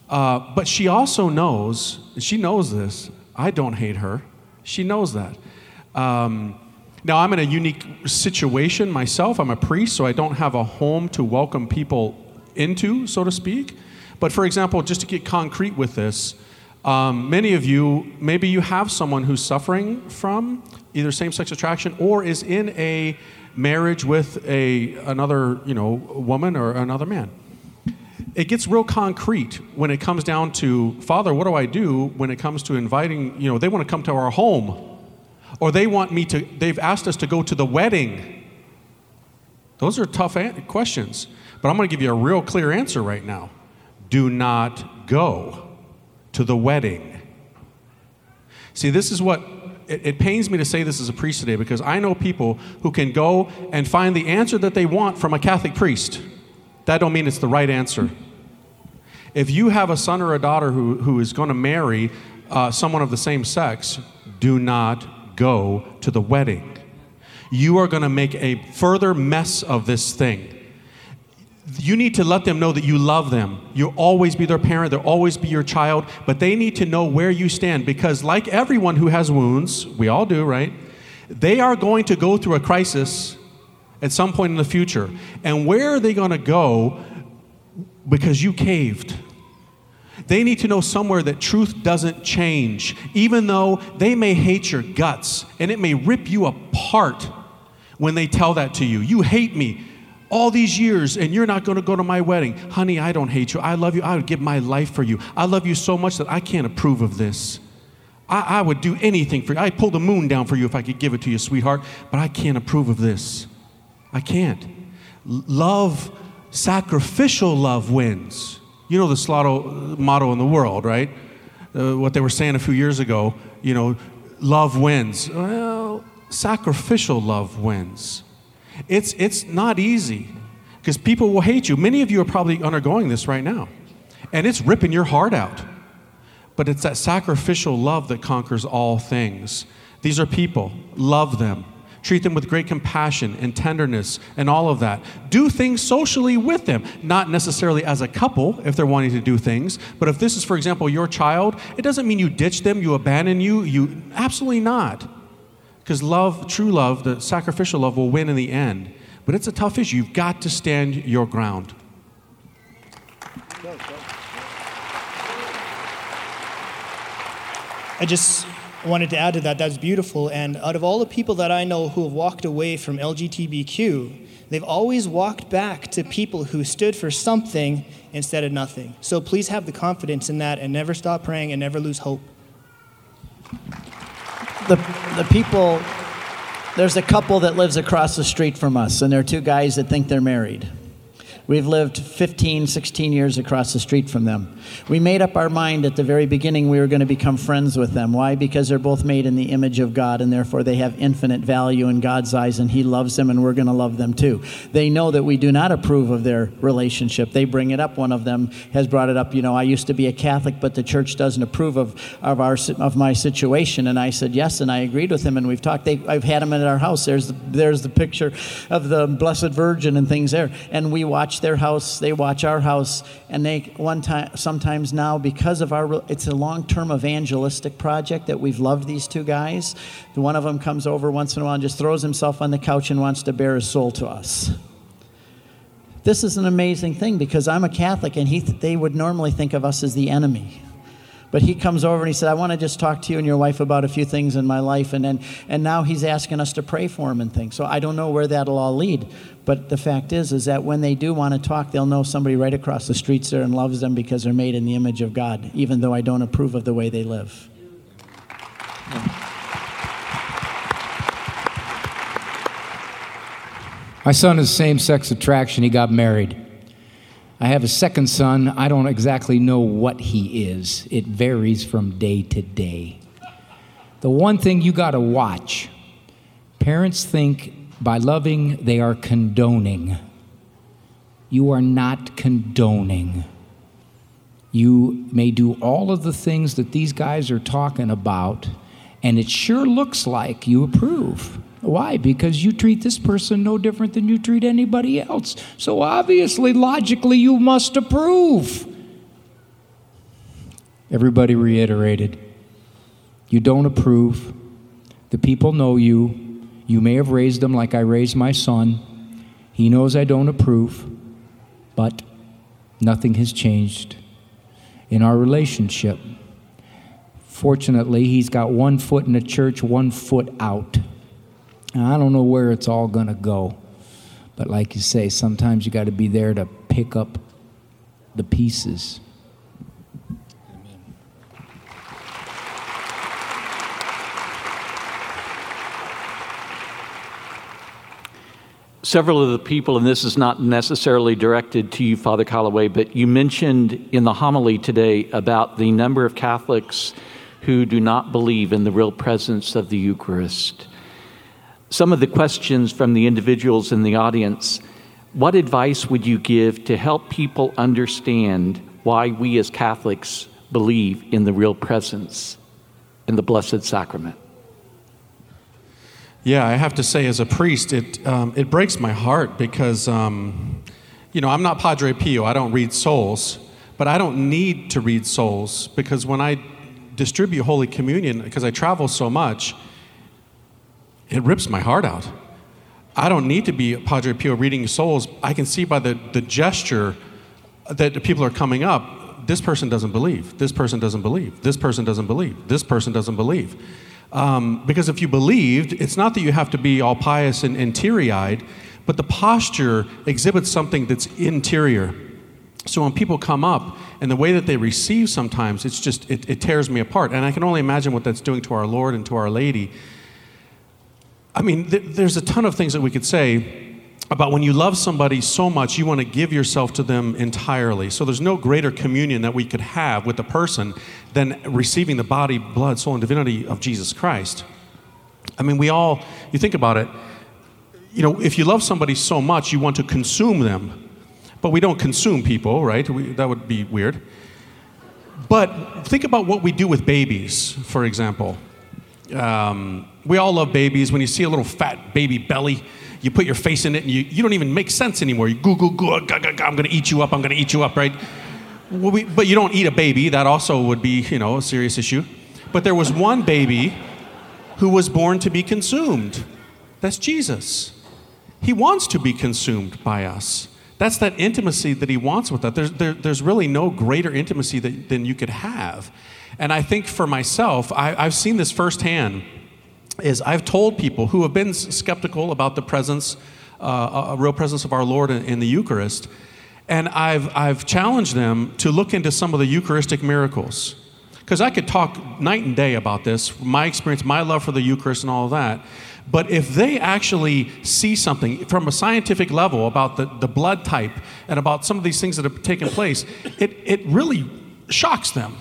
Uh, but she also knows, she knows this, I don't hate her. She knows that. Um, now, I'm in a unique situation myself. I'm a priest, so I don't have a home to welcome people into, so to speak. But for example, just to get concrete with this, um, many of you, maybe you have someone who's suffering from either same-sex attraction or is in a marriage with a another, you know, woman or another man. It gets real concrete when it comes down to, Father, what do I do when it comes to inviting, you know, they want to come to our home or they want me to, they've asked us to go to the wedding. Those are tough questions. But I'm going to give you a real clear answer right now. Do not go to the wedding. See, this is what it, it, pains me to say this as a priest today because I know people who can go and find the answer that they want from a Catholic priest. That don't mean it's the right answer. If you have a son or a daughter who, who is going to marry uh, someone of the same sex, do not go to the wedding. You are going to make a further mess of this thing you need to let them know that you love them. You'll always be their parent, they'll always be your child, but they need to know where you stand because, like everyone who has wounds, we all do, right? They are going to go through a crisis at some point in the future. And where are they going to go because you caved? They need to know somewhere that truth doesn't change, even though they may hate your guts and it may rip you apart when they tell that to you. You hate me all these years and you're not going to go to my wedding. Honey, I don't hate you. I love you. I would give my life for you. I love you so much that I can't approve of this. I, I would do anything for you. I'd pull the moon down for you if I could give it to you, sweetheart, but I can't approve of this. I can't. Love, sacrificial love wins. You know the slotto motto in the world, right? Uh, what they were saying a few years ago, you know, love wins. Well, sacrificial love wins. It's, it's not easy because people will hate you. Many of you are probably undergoing this right now, and it's ripping your heart out. But it's that sacrificial love that conquers all things. These are people, love them. Treat them with great compassion and tenderness and all of that. Do things socially with them, not necessarily as a couple if they're wanting to do things, but if this is, for example, your child, it doesn't mean you ditch them, you abandon you, you absolutely not. Because love, true love, the sacrificial love will win in the end. But it's a tough issue. You've got to stand your ground. I just wanted to add to that. That's beautiful. And out of all the people that I know who have walked away from LGBTQ, they've always walked back to people who stood for something instead of nothing. So please have the confidence in that and never stop praying and never lose hope. The, the people, there's a couple that lives across the street from us, and they're two guys that think they're married. We've lived 15, 16 years across the street from them. We made up our mind at the very beginning we were going to become friends with them. Why? Because they're both made in the image of God, and therefore they have infinite value in God's eyes, and He loves them, and we're going to love them too. They know that we do not approve of their relationship. They bring it up. One of them has brought it up. You know, I used to be a Catholic, but the church doesn't approve of, of, our, of my situation. And I said yes, and I agreed with him, and we've talked. They, I've had them at our house. There's the, there's the picture of the Blessed Virgin and things there. And we watch their house, they watch our house, and they one time sometimes now because of our it's a long-term evangelistic project that we've loved these two guys. One of them comes over once in a while and just throws himself on the couch and wants to bare his soul to us. This is an amazing thing because I'm a Catholic and he, they would normally think of us as the enemy. But he comes over and he said, I want to just talk to you and your wife about a few things in my life. And, then, and now he's asking us to pray for him and things. So I don't know where that'll all lead. But the fact is, is that when they do want to talk, they'll know somebody right across the streets there and loves them because they're made in the image of God, even though I don't approve of the way they live. My son is same sex attraction. He got married. I have a second son. I don't exactly know what he is, it varies from day to day. The one thing you got to watch parents think by loving, they are condoning. You are not condoning. You may do all of the things that these guys are talking about, and it sure looks like you approve. Why? Because you treat this person no different than you treat anybody else. So obviously, logically, you must approve. Everybody reiterated. You don't approve. The people know you. You may have raised them like I raised my son. He knows I don't approve, but nothing has changed in our relationship. Fortunately, he's got one foot in the church, one foot out. I don't know where it's all going to go. But like you say, sometimes you got to be there to pick up the pieces. Several of the people, and this is not necessarily directed to you, Father Calloway, but you mentioned in the homily today about the number of Catholics who do not believe in the real presence of the Eucharist some of the questions from the individuals in the audience what advice would you give to help people understand why we as Catholics believe in the real presence in the Blessed Sacrament? Yeah, I have to say, as a priest, it, um, it breaks my heart because, um, you know, I'm not Padre Pio, I don't read souls, but I don't need to read souls because when I distribute Holy Communion, because I travel so much, it rips my heart out. I don't need to be Padre Pio reading souls. I can see by the, the gesture that the people are coming up. This person doesn't believe. This person doesn't believe. This person doesn't believe. This person doesn't believe. Um, because if you believed, it's not that you have to be all pious and, and teary eyed, but the posture exhibits something that's interior. So when people come up and the way that they receive sometimes, it's just, it, it tears me apart. And I can only imagine what that's doing to our Lord and to Our Lady I mean, th- there's a ton of things that we could say about when you love somebody so much, you want to give yourself to them entirely. So there's no greater communion that we could have with the person than receiving the body, blood, soul, and divinity of Jesus Christ. I mean, we all, you think about it, you know, if you love somebody so much, you want to consume them. But we don't consume people, right? We, that would be weird. But think about what we do with babies, for example. Um, we all love babies. When you see a little fat baby belly, you put your face in it and you, you don't even make sense anymore. You goo, goo, goo, I'm going to eat you up, I'm going to eat you up, right? Well, we, but you don't eat a baby. That also would be, you know, a serious issue. But there was one baby who was born to be consumed. That's Jesus. He wants to be consumed by us. That's that intimacy that he wants with us. There's, there, there's really no greater intimacy that, than you could have. And I think for myself, I, I've seen this firsthand. Is I've told people who have been skeptical about the presence, uh, a real presence of our Lord in, in the Eucharist, and I've, I've challenged them to look into some of the Eucharistic miracles. Because I could talk night and day about this, my experience, my love for the Eucharist, and all that. But if they actually see something from a scientific level about the, the blood type and about some of these things that have taken place, it, it really shocks them.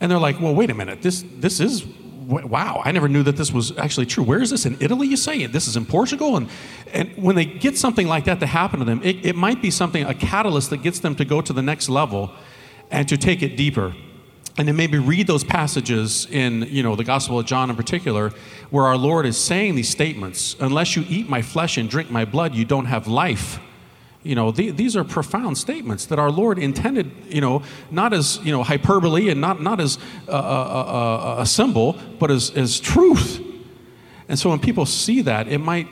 And they're like, well, wait a minute, this, this is, wow, I never knew that this was actually true. Where is this? In Italy, you say? This is in Portugal? And, and when they get something like that to happen to them, it, it might be something, a catalyst that gets them to go to the next level and to take it deeper and then maybe read those passages in you know the gospel of john in particular where our lord is saying these statements unless you eat my flesh and drink my blood you don't have life you know the, these are profound statements that our lord intended you know not as you know hyperbole and not, not as a, symbol but as, as truth and so when people see that it might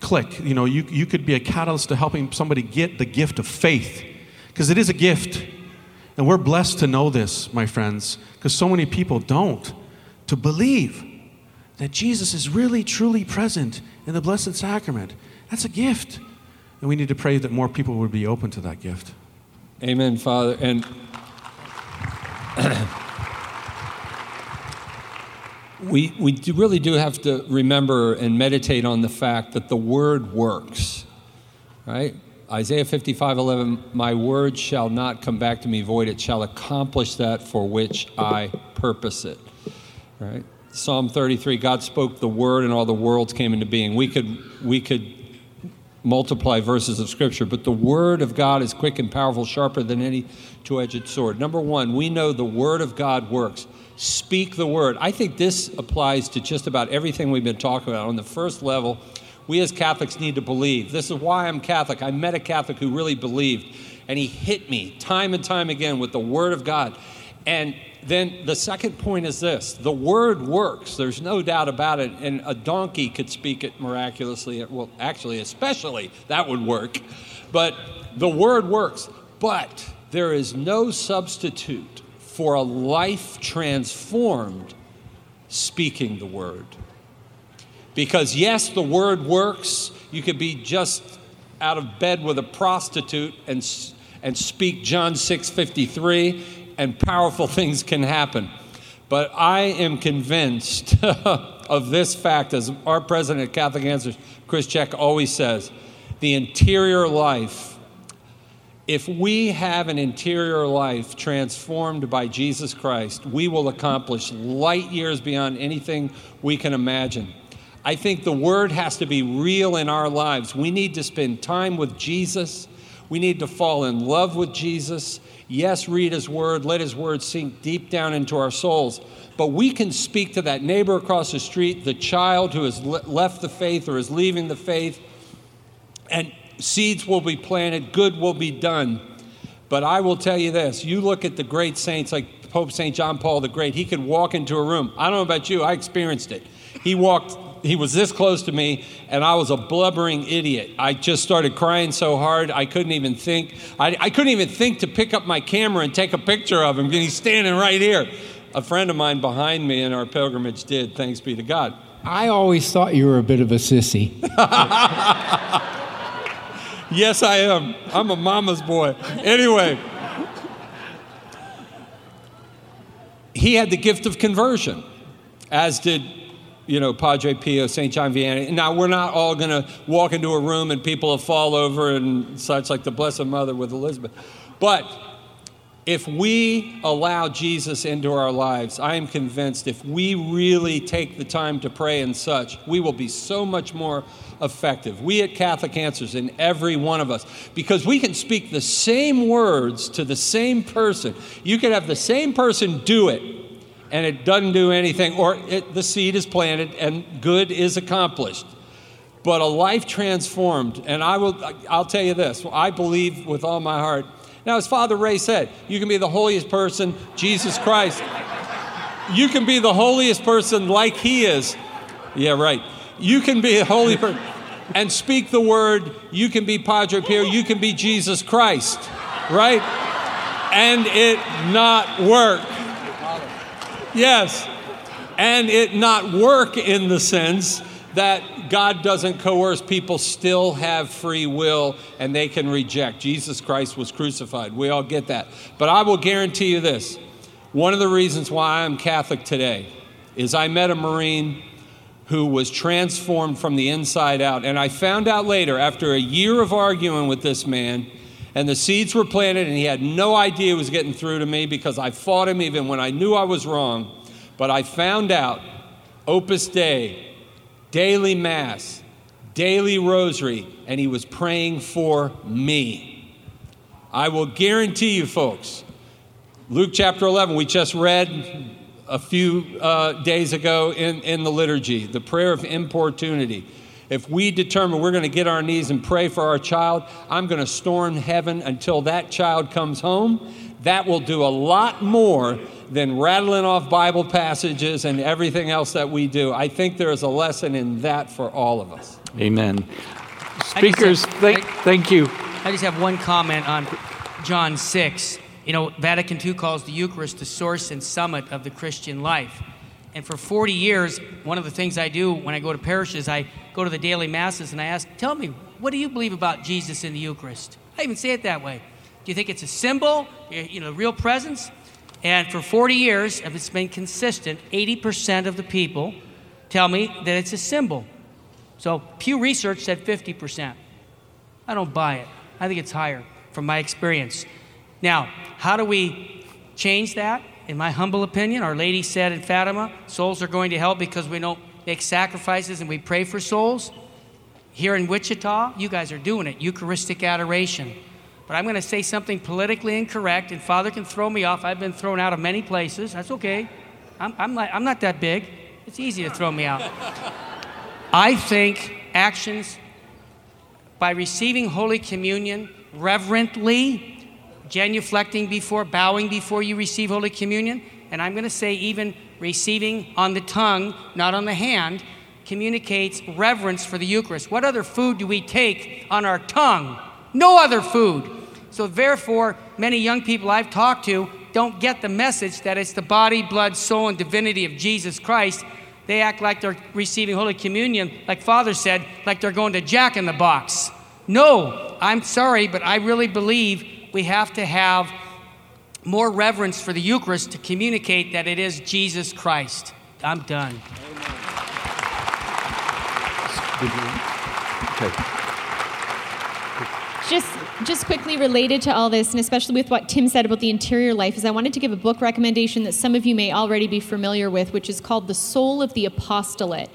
click you know you, you could be a catalyst to helping somebody get the gift of faith because it is a gift and we're blessed to know this, my friends, because so many people don't, to believe that Jesus is really, truly present in the Blessed Sacrament. That's a gift. And we need to pray that more people would be open to that gift. Amen, Father. And we, we do really do have to remember and meditate on the fact that the Word works, right? Isaiah 55 11, my word shall not come back to me void, it shall accomplish that for which I purpose it. Right? Psalm 33, God spoke the word and all the worlds came into being. We could, we could multiply verses of scripture, but the word of God is quick and powerful, sharper than any two edged sword. Number one, we know the word of God works. Speak the word. I think this applies to just about everything we've been talking about. On the first level, we as Catholics need to believe. This is why I'm Catholic. I met a Catholic who really believed, and he hit me time and time again with the Word of God. And then the second point is this the Word works. There's no doubt about it. And a donkey could speak it miraculously. Well, actually, especially, that would work. But the Word works. But there is no substitute for a life transformed speaking the Word. Because, yes, the word works. You could be just out of bed with a prostitute and, and speak John 6 53, and powerful things can happen. But I am convinced of this fact, as our president of Catholic Answers, Chris Check, always says the interior life. If we have an interior life transformed by Jesus Christ, we will accomplish light years beyond anything we can imagine. I think the word has to be real in our lives. We need to spend time with Jesus. We need to fall in love with Jesus. Yes, read his word, let his word sink deep down into our souls. But we can speak to that neighbor across the street, the child who has left the faith or is leaving the faith, and seeds will be planted, good will be done. But I will tell you this you look at the great saints like Pope St. John Paul the Great, he could walk into a room. I don't know about you, I experienced it. He walked he was this close to me, and I was a blubbering idiot. I just started crying so hard, I couldn't even think. I, I couldn't even think to pick up my camera and take a picture of him. He's standing right here. A friend of mine behind me in our pilgrimage did, thanks be to God. I always thought you were a bit of a sissy. yes, I am. I'm a mama's boy. Anyway, he had the gift of conversion, as did you know, Padre Pio, St. John Vianney. Now, we're not all going to walk into a room and people will fall over and such, like the Blessed Mother with Elizabeth. But if we allow Jesus into our lives, I am convinced if we really take the time to pray and such, we will be so much more effective. We at Catholic Answers, in every one of us, because we can speak the same words to the same person. You can have the same person do it, and it doesn't do anything, or it, the seed is planted and good is accomplished. But a life transformed, and I will, I'll tell you this: I believe with all my heart. Now, as Father Ray said, you can be the holiest person, Jesus Christ. You can be the holiest person like He is. Yeah, right. You can be a holy person and speak the word. You can be Padre Pio. You can be Jesus Christ, right? And it not work. Yes. And it not work in the sense that God doesn't coerce. People still have free will and they can reject. Jesus Christ was crucified. We all get that. But I will guarantee you this one of the reasons why I'm Catholic today is I met a Marine who was transformed from the inside out. And I found out later, after a year of arguing with this man, and the seeds were planted, and he had no idea it was getting through to me because I fought him even when I knew I was wrong. But I found out Opus Dei, daily Mass, daily Rosary, and he was praying for me. I will guarantee you, folks, Luke chapter 11, we just read a few uh, days ago in, in the liturgy, the prayer of importunity. If we determine we're going to get our knees and pray for our child, I'm going to storm heaven until that child comes home. That will do a lot more than rattling off Bible passages and everything else that we do. I think there is a lesson in that for all of us. Amen. Speakers, have, thank, I, thank you. I just have one comment on John 6. You know, Vatican II calls the Eucharist the source and summit of the Christian life. And for 40 years, one of the things I do when I go to parishes, I go to the daily masses and I ask, Tell me, what do you believe about Jesus in the Eucharist? I even say it that way. Do you think it's a symbol, you know, real presence? And for 40 years, if it's been consistent, 80% of the people tell me that it's a symbol. So Pew Research said 50%. I don't buy it. I think it's higher from my experience. Now, how do we change that? In my humble opinion, Our Lady said in Fatima, souls are going to hell because we don't make sacrifices and we pray for souls. Here in Wichita, you guys are doing it Eucharistic adoration. But I'm going to say something politically incorrect, and Father can throw me off. I've been thrown out of many places. That's okay. I'm, I'm, like, I'm not that big. It's easy to throw me out. I think actions by receiving Holy Communion reverently, genuflecting before, bowing before you receive Holy Communion, and I'm going to say even receiving on the tongue, not on the hand, communicates reverence for the Eucharist. What other food do we take on our tongue? No other food. So, therefore, many young people I've talked to don't get the message that it's the body, blood, soul, and divinity of Jesus Christ. They act like they're receiving Holy Communion, like Father said, like they're going to Jack in the Box. No, I'm sorry, but I really believe we have to have more reverence for the Eucharist to communicate that it is Jesus Christ. I'm done. Okay. Just, just quickly related to all this, and especially with what Tim said about the interior life, is I wanted to give a book recommendation that some of you may already be familiar with, which is called The Soul of the Apostolate.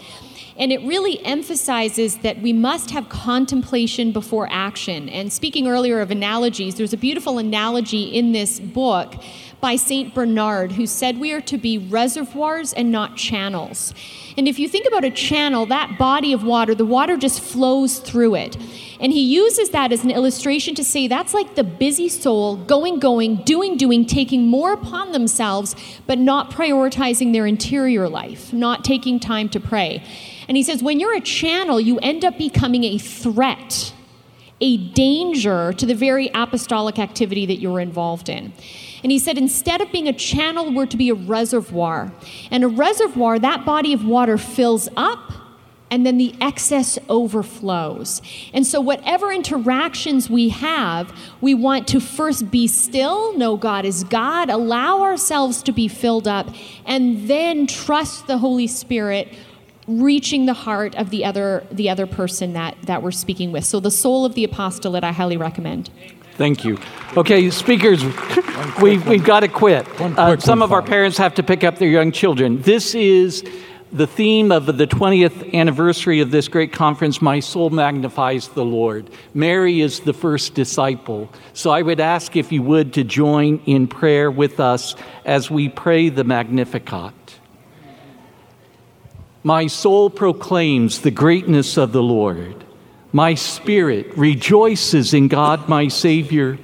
And it really emphasizes that we must have contemplation before action. And speaking earlier of analogies, there's a beautiful analogy in this book by St. Bernard who said we are to be reservoirs and not channels. And if you think about a channel, that body of water, the water just flows through it. And he uses that as an illustration to say that's like the busy soul going, going, doing, doing, taking more upon themselves, but not prioritizing their interior life, not taking time to pray. And he says when you're a channel, you end up becoming a threat, a danger to the very apostolic activity that you're involved in. And he said, instead of being a channel, we're to be a reservoir. And a reservoir, that body of water fills up and then the excess overflows. And so, whatever interactions we have, we want to first be still, know God is God, allow ourselves to be filled up, and then trust the Holy Spirit reaching the heart of the other the other person that that we're speaking with. So the soul of the apostolate I highly recommend. Thank you. Okay, speakers, we, we've got to quit. Uh, some of our parents have to pick up their young children. This is the theme of the 20th anniversary of this great conference, My Soul Magnifies the Lord. Mary is the first disciple. So I would ask if you would to join in prayer with us as we pray the Magnificat. My soul proclaims the greatness of the Lord. My spirit rejoices in God, my Savior,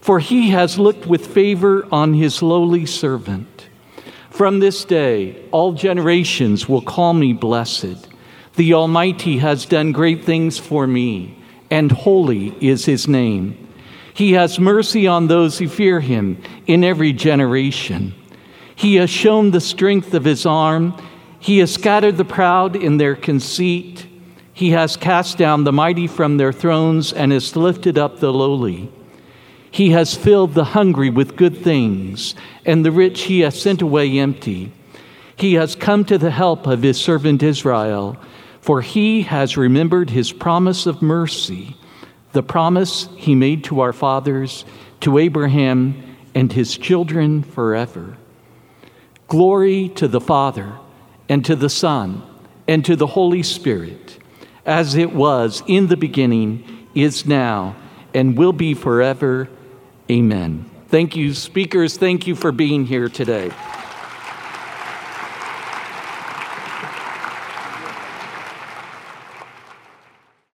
for he has looked with favor on his lowly servant. From this day, all generations will call me blessed. The Almighty has done great things for me, and holy is his name. He has mercy on those who fear him in every generation. He has shown the strength of his arm he has scattered the proud in their conceit. He has cast down the mighty from their thrones and has lifted up the lowly. He has filled the hungry with good things, and the rich he has sent away empty. He has come to the help of his servant Israel, for he has remembered his promise of mercy, the promise he made to our fathers, to Abraham and his children forever. Glory to the Father and to the Son, and to the Holy Spirit, as it was in the beginning, is now, and will be forever. Amen. Thank you, speakers. Thank you for being here today.